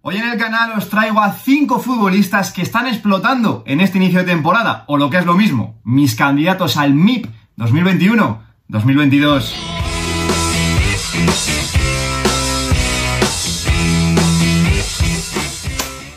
Hoy en el canal os traigo a 5 futbolistas que están explotando en este inicio de temporada, o lo que es lo mismo, mis candidatos al MIP 2021-2022.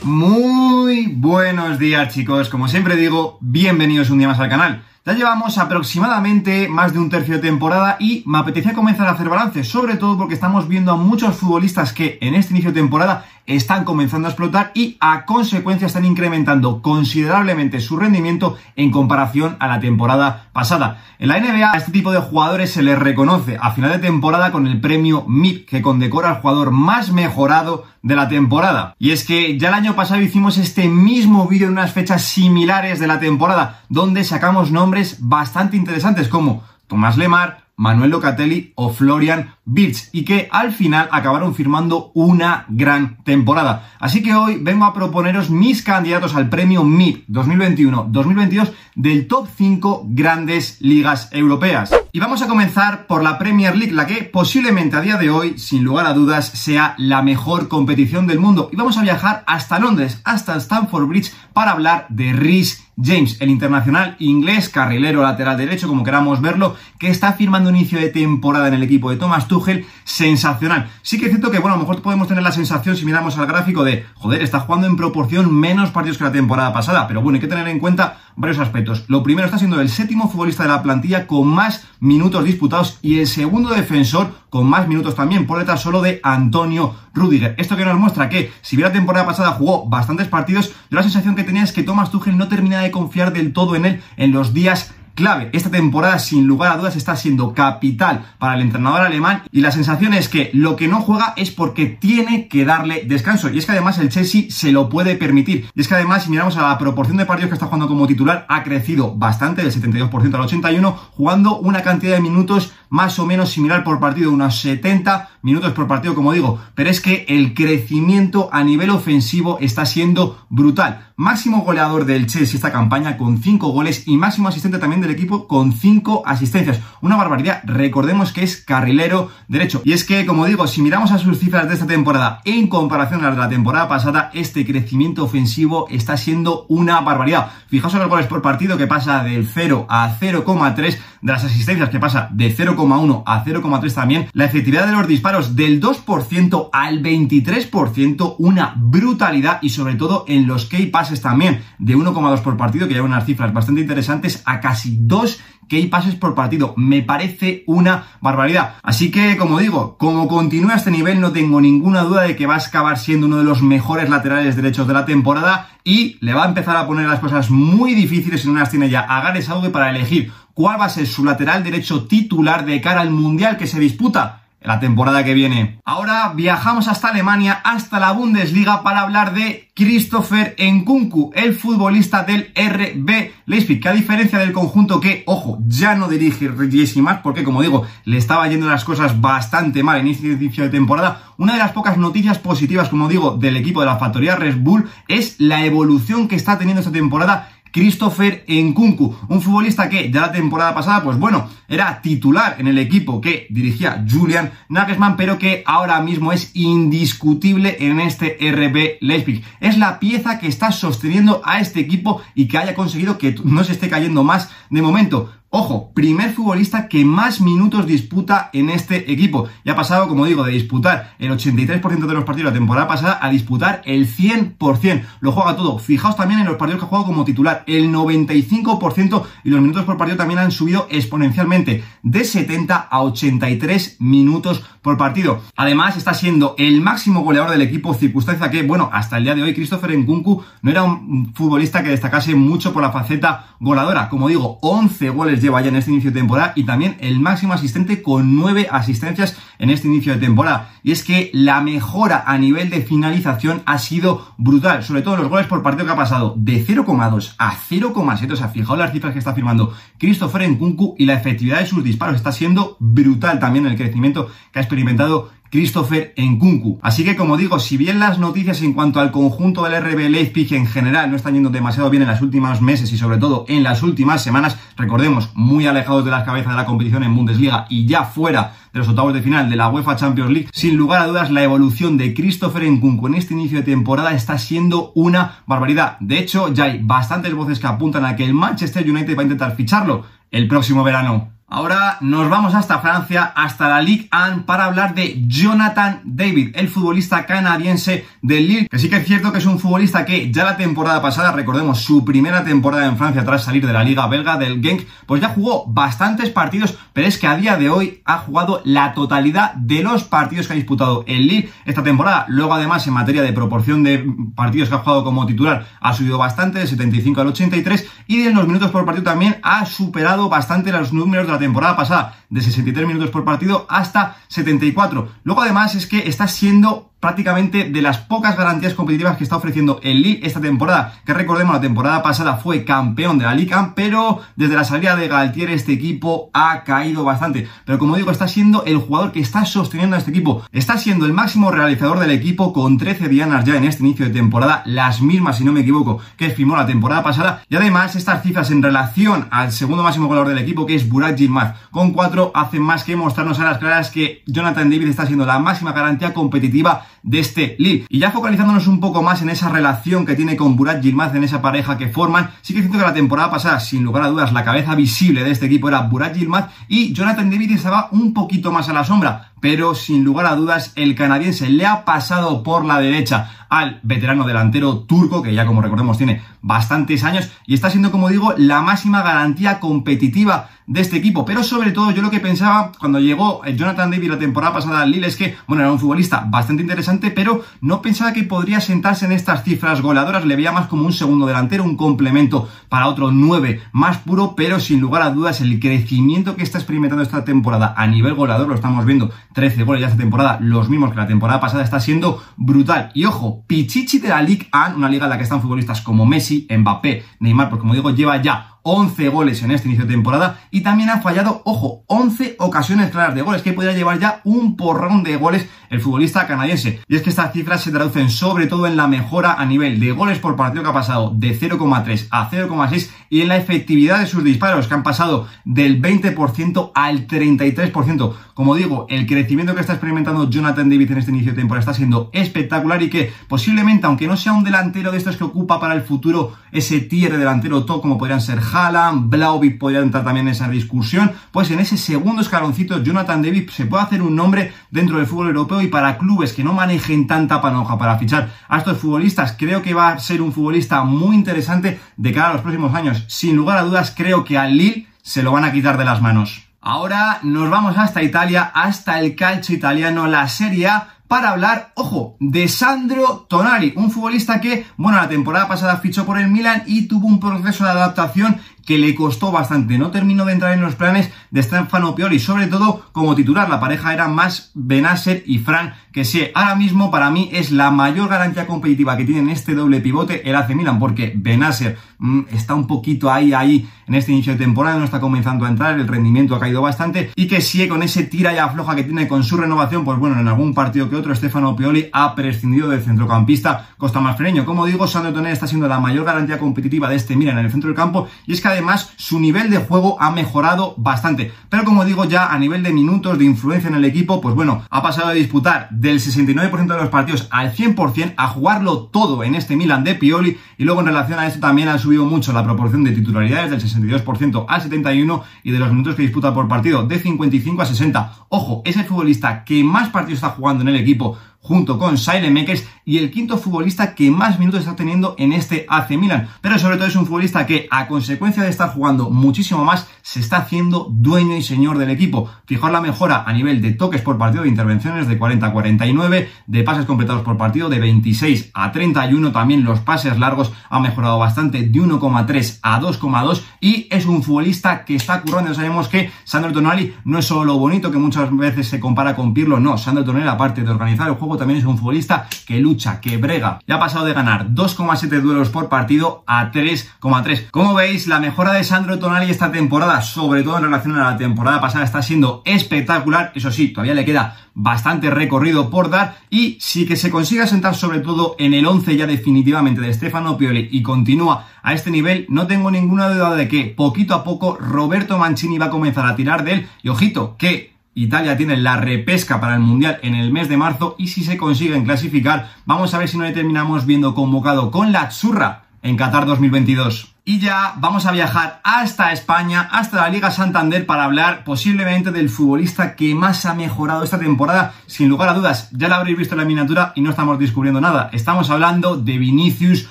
Muy buenos días chicos, como siempre digo, bienvenidos un día más al canal. Ya llevamos aproximadamente más de un tercio de temporada y me apetecía comenzar a hacer balance, sobre todo porque estamos viendo a muchos futbolistas que en este inicio de temporada están comenzando a explotar y a consecuencia están incrementando considerablemente su rendimiento en comparación a la temporada pasada. En la NBA a este tipo de jugadores se les reconoce a final de temporada con el premio MIP que condecora al jugador más mejorado de la temporada. Y es que ya el año pasado hicimos este mismo vídeo en unas fechas similares de la temporada donde sacamos nombres bastante interesantes como Tomás Lemar, Manuel Locatelli o Florian Birch y que al final acabaron firmando una gran temporada. Así que hoy vengo a proponeros mis candidatos al premio MIP 2021-2022 del top 5 grandes ligas europeas. Y vamos a comenzar por la Premier League, la que posiblemente a día de hoy, sin lugar a dudas, sea la mejor competición del mundo. Y vamos a viajar hasta Londres, hasta Stamford Bridge, para hablar de Rhys James, el internacional inglés, carrilero lateral derecho, como queramos verlo, que está firmando un inicio de temporada en el equipo de Thomas Tuchel sensacional. Sí que es cierto que, bueno, a lo mejor podemos tener la sensación, si miramos al gráfico, de, joder, está jugando en proporción menos partidos que la temporada pasada, pero bueno, hay que tener en cuenta varios aspectos. Lo primero está siendo el séptimo futbolista de la plantilla con más minutos disputados y el segundo defensor con más minutos también, por detrás solo de Antonio Rudiger. Esto que nos muestra que, si bien la temporada pasada jugó bastantes partidos, yo la sensación que tenía es que Thomas Tuchel no termina de confiar del todo en él en los días clave. Esta temporada, sin lugar a dudas, está siendo capital para el entrenador alemán y la sensación es que lo que no juega es porque tiene que darle descanso. Y es que además el Chelsea se lo puede permitir. Y es que además, si miramos a la proporción de partidos que está jugando como titular, ha crecido bastante, del 72% al 81%, jugando una cantidad de minutos más o menos similar por partido, unos 70 minutos por partido, como digo. Pero es que el crecimiento a nivel ofensivo está siendo brutal. Máximo goleador del Chelsea esta campaña con 5 goles y máximo asistente también del equipo con 5 asistencias. Una barbaridad. Recordemos que es carrilero derecho. Y es que, como digo, si miramos a sus cifras de esta temporada en comparación a las de la temporada pasada, este crecimiento ofensivo está siendo una barbaridad. Fijaos en los goles por partido que pasa del 0 a 0,3, de las asistencias que pasa de 0,1 a 0,3 también. La efectividad de los disparos del 2% al 23%, una brutalidad y sobre todo en los key pases también de 1,2 por partido, que lleva unas cifras bastante interesantes, a casi dos key pases por partido. Me parece una barbaridad. Así que, como digo, como continúa este nivel, no tengo ninguna duda de que va a acabar siendo uno de los mejores laterales derechos de la temporada y le va a empezar a poner las cosas muy difíciles en una tiene ya a Gareth para elegir cuál va a ser su lateral derecho titular de cara al Mundial que se disputa la temporada que viene. Ahora viajamos hasta Alemania, hasta la Bundesliga, para hablar de Christopher Nkunku, el futbolista del RB Leipzig, que a diferencia del conjunto que, ojo, ya no dirige Jesse más, porque como digo, le estaba yendo las cosas bastante mal en este inicio de temporada, una de las pocas noticias positivas, como digo, del equipo de la factoría Red Bull es la evolución que está teniendo esta temporada Christopher Nkunku, un futbolista que ya la temporada pasada, pues bueno, era titular en el equipo que dirigía Julian Nagelsmann, pero que ahora mismo es indiscutible en este RB Leipzig. Es la pieza que está sosteniendo a este equipo y que haya conseguido que no se esté cayendo más de momento. Ojo, primer futbolista que más minutos disputa en este equipo. Ya ha pasado, como digo, de disputar el 83% de los partidos la temporada pasada a disputar el 100%. Lo juega todo. Fijaos también en los partidos que ha jugado como titular. El 95% y los minutos por partido también han subido exponencialmente. De 70 a 83 minutos por partido. Además, está siendo el máximo goleador del equipo, circunstancia que, bueno, hasta el día de hoy Christopher Nkunku no era un futbolista que destacase mucho por la faceta goleadora. Como digo, 11 goles lleva ya en este inicio de temporada y también el máximo asistente con nueve asistencias en este inicio de temporada. Y es que la mejora a nivel de finalización ha sido brutal, sobre todo los goles por partido que ha pasado de 0,2 a 0,7. O sea, fijaos las cifras que está firmando Christopher Nkunku y la efectividad de sus disparos está siendo brutal también el crecimiento que ha experimentado Christopher Nkunku. Así que como digo, si bien las noticias en cuanto al conjunto del RB Leipzig en general no están yendo demasiado bien en los últimos meses y sobre todo en las últimas semanas, recordemos, muy alejados de las cabezas de la competición en Bundesliga y ya fuera de los octavos de final de la UEFA Champions League, sin lugar a dudas la evolución de Christopher Nkunku en este inicio de temporada está siendo una barbaridad. De hecho, ya hay bastantes voces que apuntan a que el Manchester United va a intentar ficharlo el próximo verano. Ahora nos vamos hasta Francia, hasta la Ligue 1, para hablar de Jonathan David, el futbolista canadiense del Lille, que sí que es cierto que es un futbolista que ya la temporada pasada, recordemos su primera temporada en Francia tras salir de la Liga belga del Genk, pues ya jugó bastantes partidos, pero es que a día de hoy ha jugado la totalidad de los partidos que ha disputado el Lille esta temporada. Luego además en materia de proporción de partidos que ha jugado como titular ha subido bastante, de 75 al 83, y en los minutos por partido también ha superado bastante los números de la temporada pasada, de 63 minutos por partido hasta 74. Luego además es que está siendo prácticamente de las pocas garantías competitivas que está ofreciendo el Lille esta temporada, que recordemos la temporada pasada fue campeón de la Liga, pero desde la salida de Galtier este equipo ha caído bastante. Pero como digo, está siendo el jugador que está sosteniendo a este equipo, está siendo el máximo realizador del equipo con 13 dianas ya en este inicio de temporada, las mismas si no me equivoco que firmó la temporada pasada, y además estas cifras en relación al segundo máximo goleador del equipo que es Burak Yilmaz, con 4 hacen más que mostrarnos a las claras que Jonathan David está siendo la máxima garantía competitiva de este Lille. Y ya focalizándonos un poco más en esa relación que tiene con Burak Yilmaz, en esa pareja que forman, sí que siento que la temporada pasada, sin lugar a dudas, la cabeza visible de este equipo era Burak Yilmaz y Jonathan David estaba un poquito más a la sombra, pero sin lugar a dudas el canadiense le ha pasado por la derecha al veterano delantero turco, que ya como recordemos tiene bastantes años y está siendo, como digo, la máxima garantía competitiva de este equipo. Pero sobre todo yo lo que pensaba cuando llegó Jonathan David la temporada pasada al Lille es que, bueno, era un futbolista bastante interesante, pero no pensaba que podría sentarse en estas cifras goleadoras, le veía más como un segundo delantero, un complemento para otro 9 más puro, pero sin lugar a dudas el crecimiento que está experimentando esta temporada a nivel goleador, lo estamos viendo, 13 goles ya esta temporada, los mismos que la temporada pasada, está siendo brutal. Y ojo, Pichichi de la Ligue 1, una liga en la que están futbolistas como Messi, Mbappé, Neymar, porque como digo, lleva ya 11 goles en este inicio de temporada y también ha fallado, ojo, 11 ocasiones claras de goles, que podría llevar ya un porrón de goles el futbolista canadiense. Y es que estas cifras se traducen sobre todo en la mejora a nivel de goles por partido que ha pasado de 0,3 a 0,6 y en la efectividad de sus disparos que han pasado del 20% al 33%. Como digo, el crecimiento que está experimentando Jonathan David en este inicio de temporada está siendo espectacular y que posiblemente, aunque no sea un delantero de estos que ocupa para el futuro ese tier de delantero top como podrían ser Haaland, Blauvik podría entrar también en esa discusión, pues en ese segundo escaloncito Jonathan David se puede hacer un nombre dentro del fútbol europeo y para clubes que no manejen tanta panoja para fichar a estos futbolistas, creo que va a ser un futbolista muy interesante de cara a los próximos años. Sin lugar a dudas, creo que al Lille se lo van a quitar de las manos. Ahora nos vamos hasta Italia, hasta el calcio italiano, la Serie A, para hablar, ojo, de Sandro Tonali, un futbolista que, bueno, la temporada pasada fichó por el Milan y tuvo un proceso de adaptación que le costó bastante. No terminó de entrar en los planes de Stefano Pioli, sobre todo como titular. La pareja era más Benacer y Fran, que sí, ahora mismo para mí es la mayor garantía competitiva que tiene en este doble pivote el AC Milan, porque Benacer mm, está un poquito ahí, ahí en este inicio de temporada, no está comenzando a entrar, el rendimiento ha caído bastante, y que sí, con ese tira y afloja que tiene con su renovación, pues bueno, en algún partido que otro, Stefano Pioli ha prescindido del centrocampista Costa Masfereño. Como digo, Sandro Tonelli está siendo la mayor garantía competitiva de este Milan en el centro del campo, y es que además su nivel de juego ha mejorado bastante. Pero como digo ya, a nivel de minutos, de influencia en el equipo, pues bueno, ha pasado de disputar del 69% de los partidos al 100% a jugarlo todo en este Milan de Pioli y luego en relación a esto también ha subido mucho la proporción de titularidades del 62% al 71% y de los minutos que disputa por partido de 55 a 60. Ojo, es el futbolista que más partidos está jugando en el equipo junto con Makers y el quinto futbolista que más minutos está teniendo en este AC Milan. Pero sobre todo es un futbolista que a consecuencia de estar jugando muchísimo más se está haciendo dueño y señor del equipo. Fijar la mejora a nivel de toques por partido de intervenciones de 40 a 49, de pases completados por partido de 26 a 31, también los pases largos han mejorado bastante de 1,3 a 2,2 y es un futbolista que está currando. Sabemos que Sandro Tonali no es solo lo bonito que muchas veces se compara con Pirlo, no, Sandro Tonali aparte de organizar el juego, también es un futbolista que lucha, que brega. Ya ha pasado de ganar 2,7 duelos por partido a 3,3. Como veis, la mejora de Sandro Tonali esta temporada, sobre todo en relación a la temporada pasada, está siendo espectacular. Eso sí, todavía le queda bastante recorrido por dar y si que se consiga sentar sobre todo en el 11 ya definitivamente de Stefano Pioli y continúa a este nivel, no tengo ninguna duda de que poquito a poco Roberto Mancini va a comenzar a tirar de él y ojito que Italia tiene la repesca para el Mundial en el mes de marzo y si se consiguen clasificar, vamos a ver si no le terminamos viendo convocado con la churra en Qatar 2022. Y ya vamos a viajar hasta España, hasta la Liga Santander, para hablar posiblemente del futbolista que más ha mejorado esta temporada. Sin lugar a dudas, ya lo habréis visto en la miniatura y no estamos descubriendo nada. Estamos hablando de Vinicius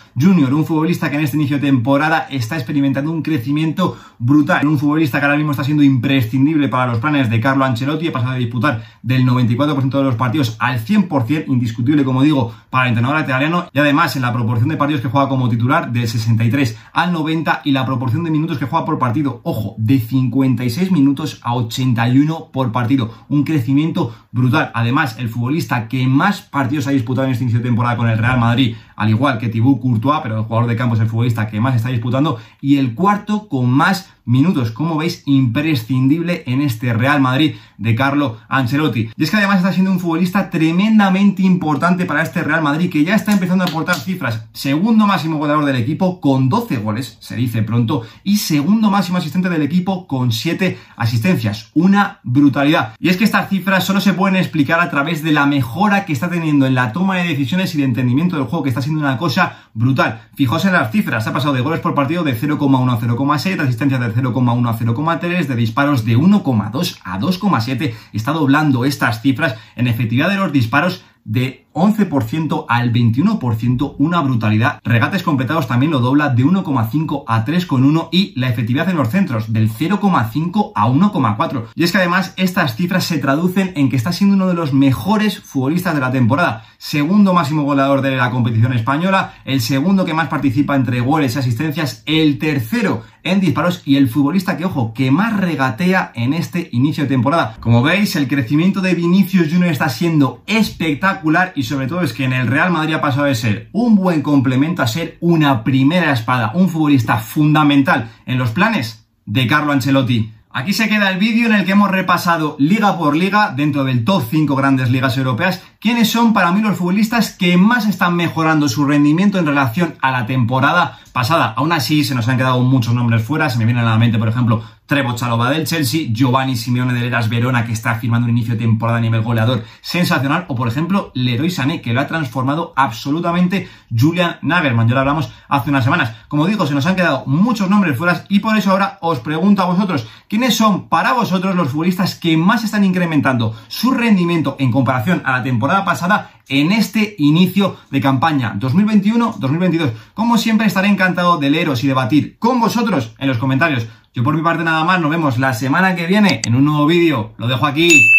Junior, un futbolista que en este inicio de temporada está experimentando un crecimiento brutal. Un futbolista que ahora mismo está siendo imprescindible para los planes de Carlo Ancelotti. Ha pasado de disputar del 94% de los partidos al 100%, indiscutible, como digo, para el entrenador italiano. Y además, en la proporción de partidos que juega como titular, del 63 al 90 y la proporción de minutos que juega por partido, ojo, de 56 minutos a 81 por partido. Un crecimiento brutal. Además, el futbolista que más partidos ha disputado en este inicio de temporada con el Real Madrid, al igual que Thibaut Courtois, pero el jugador de campo es el futbolista que más está disputando, y el cuarto con más minutos, como veis, imprescindible en este Real Madrid de Carlo Ancelotti. Y es que además está siendo un futbolista tremendamente importante para este Real Madrid, que ya está empezando a aportar cifras. Segundo máximo goleador del equipo con 12 goles, se dice pronto, y segundo máximo asistente del equipo con 7 asistencias. Una brutalidad. Y es que estas cifras solo se pueden explicar a través de la mejora que está teniendo en la toma de decisiones y de entendimiento del juego, que está siendo una cosa brutal. Fijaos en las cifras, ha pasado de goles por partido de 0,1 a 0,7, asistencias de 0,1 a 0,3, de disparos de 1,2 a 2,7. Está doblando estas cifras en efectividad de los disparos de 11% al 21%, una brutalidad. Regates completados también lo dobla de 1,5 a 3,1 y la efectividad en los centros del 0,5 a 1,4. Y es que además estas cifras se traducen en que está siendo uno de los mejores futbolistas de la temporada. Segundo máximo goleador de la competición española, el segundo que más participa entre goles y asistencias, el tercero en disparos y el futbolista que, ojo, que más regatea en este inicio de temporada. Como veis, el crecimiento de Vinicius Junior está siendo espectacular y sobre todo es que en el Real Madrid ha pasado de ser un buen complemento a ser una primera espada, un futbolista fundamental en los planes de Carlo Ancelotti. Aquí se queda el vídeo en el que hemos repasado liga por liga dentro del top 5 grandes ligas europeas quiénes son para mí los futbolistas que más están mejorando su rendimiento en relación a la temporada pasada. Aún así, se nos han quedado muchos nombres fuera. Se me viene a la mente, por ejemplo, Trevo Chalova del Chelsea, Giovanni Simeone de Eras Verona, que está firmando un inicio de temporada a nivel goleador sensacional, o por ejemplo, Leroy Sané, que lo ha transformado absolutamente Julian Nagelsmann. Ya lo hablamos hace unas semanas. Como digo, se nos han quedado muchos nombres fuera y por eso ahora os pregunto a vosotros, ¿quiénes son para vosotros los futbolistas que más están incrementando su rendimiento en comparación a la pasada en este inicio de campaña 2021-2022. Como siempre estaré encantado de leeros y debatir con vosotros en los comentarios. Yo por mi parte nada más, nos vemos la semana que viene en un nuevo vídeo. Lo dejo aquí.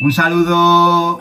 Un saludo.